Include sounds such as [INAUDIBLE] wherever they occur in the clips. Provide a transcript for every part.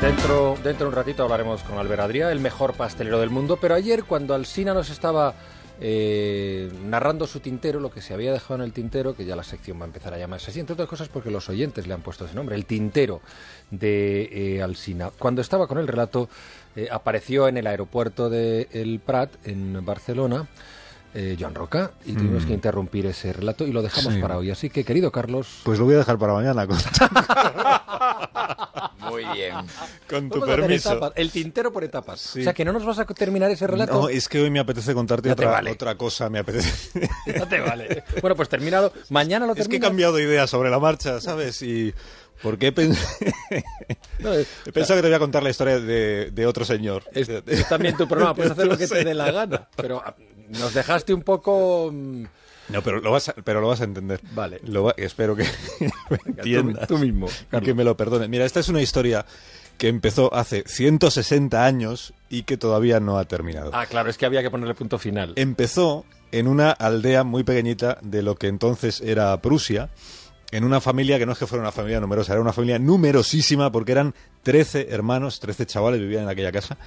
Dentro, dentro de un ratito hablaremos con Albert Adrià, el mejor pastelero del mundo, pero ayer cuando Alsina nos estaba eh, narrando su tintero, lo que se había dejado en el tintero, que ya la sección va a empezar a llamarse así, entre otras cosas porque los oyentes le han puesto ese nombre, el tintero de eh, Alsina. Cuando estaba con el relato, eh, apareció en el aeropuerto de El Prat, en Barcelona, eh, Joan Roca, y tuvimos que interrumpir ese relato y lo dejamos Sí. para hoy. Así que, querido Carlos... Pues lo voy a dejar para mañana, con, [LAUGHS] Muy bien. con tu permiso. etapas, el tintero por etapas. Sí. O sea, que no nos vas a terminar ese relato. No, es que hoy me apetece contarte otra, vale. otra cosa, me apetece. [LAUGHS] No te vale. Bueno, pues terminado. Mañana lo es que he terminas. cambiado de idea sobre la marcha, ¿sabes? Y porque he, pen- [LAUGHS] No, he pensado que te voy a contar la historia de, de otro señor. es, es también tu programa, puedes hacer lo que te dé la gana. Pero ah, nos dejaste un poco. mm, No, pero lo vas a, pero lo vas a entender. Vale. Lo va- espero que [LAUGHS] me entiendas. tú mismo, [LAUGHS] Carlos. que me lo perdones. Mira, esta es una historia que empezó hace 160 años y que todavía no ha terminado. Ah, claro, es que había que ponerle punto final. Empezó en una aldea muy pequeñita de lo que entonces era Prusia, en una familia que no es que fuera una familia numerosa, era una familia numerosísima porque eran 13 hermanos, 13 chavales vivían en aquella casa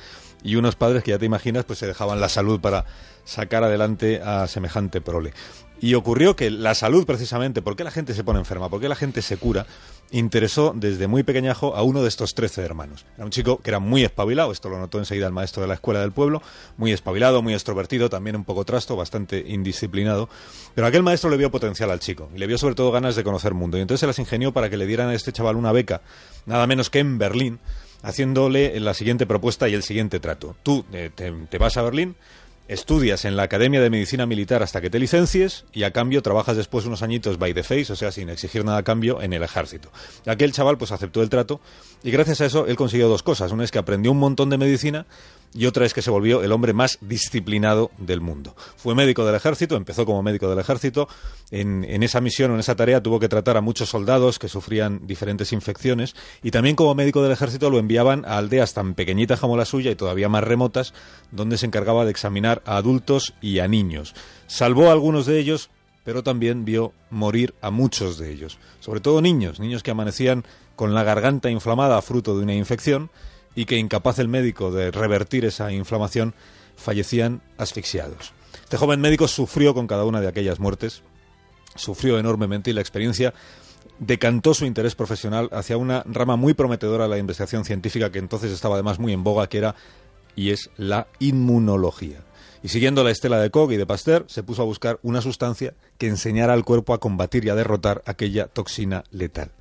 y unos padres que ya te imaginas pues se dejaban la salud para sacar adelante a semejante prole. Y ocurrió que la salud precisamente, ¿por qué la gente se pone enferma? ¿Por qué la gente se cura? Interesó desde muy pequeñajo a uno de estos 13 hermanos. Era un chico que era muy espabilado, esto lo notó enseguida el maestro de la escuela del pueblo, muy espabilado, muy extrovertido, también un poco trasto, bastante indisciplinado. Pero aquel maestro le vio potencial al chico y le vio sobre todo ganas de conocer mundo. Y entonces se las ingenió para que le dieran a este chaval una beca, nada menos que en Berlín, haciéndole la siguiente propuesta y el siguiente trato. Tú eh, te, te vas a Berlín, estudias en la Academia de Medicina Militar hasta que te licencies y a cambio trabajas después unos añitos by the face, o sea, sin exigir nada a cambio, en el ejército. Aquel chaval pues aceptó el trato y gracias a eso él consiguió dos cosas. Una es que aprendió un montón de medicina y otra es que se volvió el hombre más disciplinado del mundo. Fue médico del ejército, empezó como médico del ejército. En, en esa misión en esa tarea tuvo que tratar a muchos soldados que sufrían diferentes infecciones y también como médico del ejército lo enviaban a aldeas tan pequeñitas como la suya y todavía más remotas, donde se encargaba de examinar a adultos y a niños. Salvó a algunos de ellos, pero también vio morir a muchos de ellos, sobre todo niños, niños que amanecían con la garganta inflamada fruto de una infección y que incapaz el médico de revertir esa inflamación fallecían asfixiados. Este joven médico sufrió con cada una de aquellas muertes, sufrió enormemente y la experiencia decantó su interés profesional hacia una rama muy prometedora de la investigación científica que entonces estaba además muy en boga, que era y es la inmunología. Y siguiendo la estela de Koch y de Pasteur, se puso a buscar una sustancia que enseñara al cuerpo a combatir y a derrotar aquella toxina letal.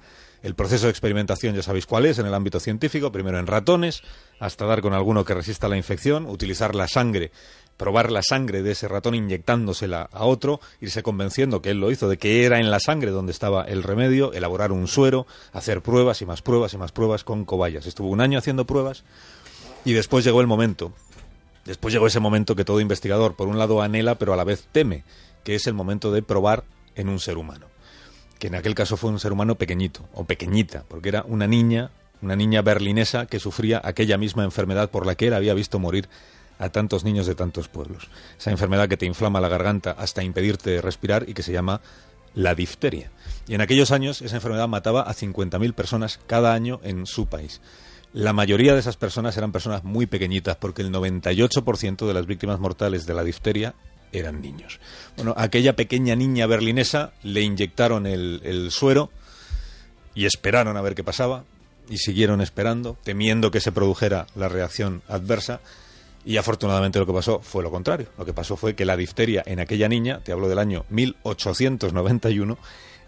El proceso de experimentación ya sabéis cuál es en el ámbito científico, primero en ratones, hasta dar con alguno que resista la infección, utilizar la sangre, probar la sangre de ese ratón inyectándosela a otro, irse convenciendo que él lo hizo, de que era en la sangre donde estaba el remedio, elaborar un suero, hacer pruebas y más pruebas y más pruebas con cobayas. Estuvo un año haciendo pruebas y después llegó el momento, después llegó ese momento que todo investigador, por un lado, anhela, pero a la vez teme, que es el momento de probar en un ser humano. Que en aquel caso fue un ser humano pequeñito, o pequeñita, porque era una niña, una niña berlinesa que sufría aquella misma enfermedad por la que él había visto morir a tantos niños de tantos pueblos. Esa enfermedad que te inflama la garganta hasta impedirte respirar y que se llama la difteria. Y en aquellos años esa enfermedad mataba a 50.000 personas cada año en su país. La mayoría de esas personas eran personas muy pequeñitas porque el 98% de las víctimas mortales de la difteria eran niños. Bueno, aquella pequeña niña berlinesa le inyectaron el, el suero y esperaron a ver qué pasaba y siguieron esperando, temiendo que se produjera la reacción adversa y afortunadamente lo que pasó fue lo contrario. Lo que pasó fue que la difteria en aquella niña, te hablo del año 1891,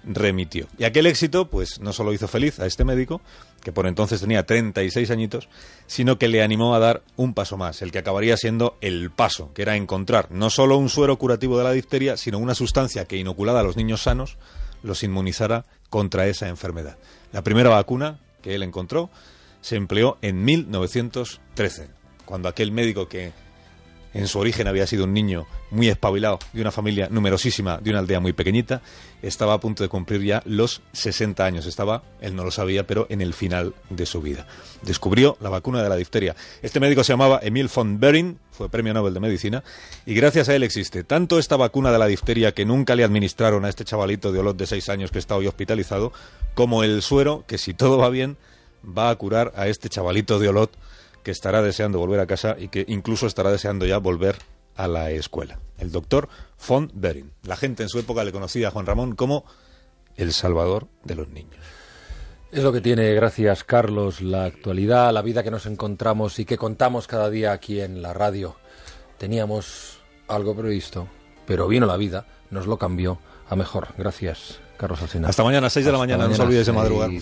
remitió. Y aquel éxito, pues no solo hizo feliz a este médico, que por entonces tenía 36 añitos, sino que le animó a dar un paso más, el que acabaría siendo el paso, que era encontrar no solo un suero curativo de la difteria, sino una sustancia que inoculada a los niños sanos los inmunizara contra esa enfermedad. La primera vacuna que él encontró se empleó en 1913, cuando aquel médico que en su origen había sido un niño muy espabilado, de una familia numerosísima, de una aldea muy pequeñita, estaba a punto de cumplir ya los 60 años. Estaba, él no lo sabía, pero en el final de su vida. Descubrió la vacuna de la difteria. Este médico se llamaba Emil von Behring, fue premio Nobel de Medicina, y gracias a él existe tanto esta vacuna de la difteria que nunca le administraron a este chavalito de Olot de 6 años que está hoy hospitalizado, como el suero que, si todo va bien, va a curar a este chavalito de Olot que estará deseando volver a casa y que incluso estará deseando ya volver a la escuela. El doctor von Bering. La gente en su época le conocía a Juan Ramón como el salvador de los niños. Es lo que tiene, gracias Carlos, la actualidad, la vida que nos encontramos y que contamos cada día aquí en la radio. Teníamos algo previsto, pero vino la vida, nos lo cambió a mejor. Gracias, Carlos Alsina. Hasta mañana, 6 de la mañana, no se olvides de madrugar. [LAUGHS]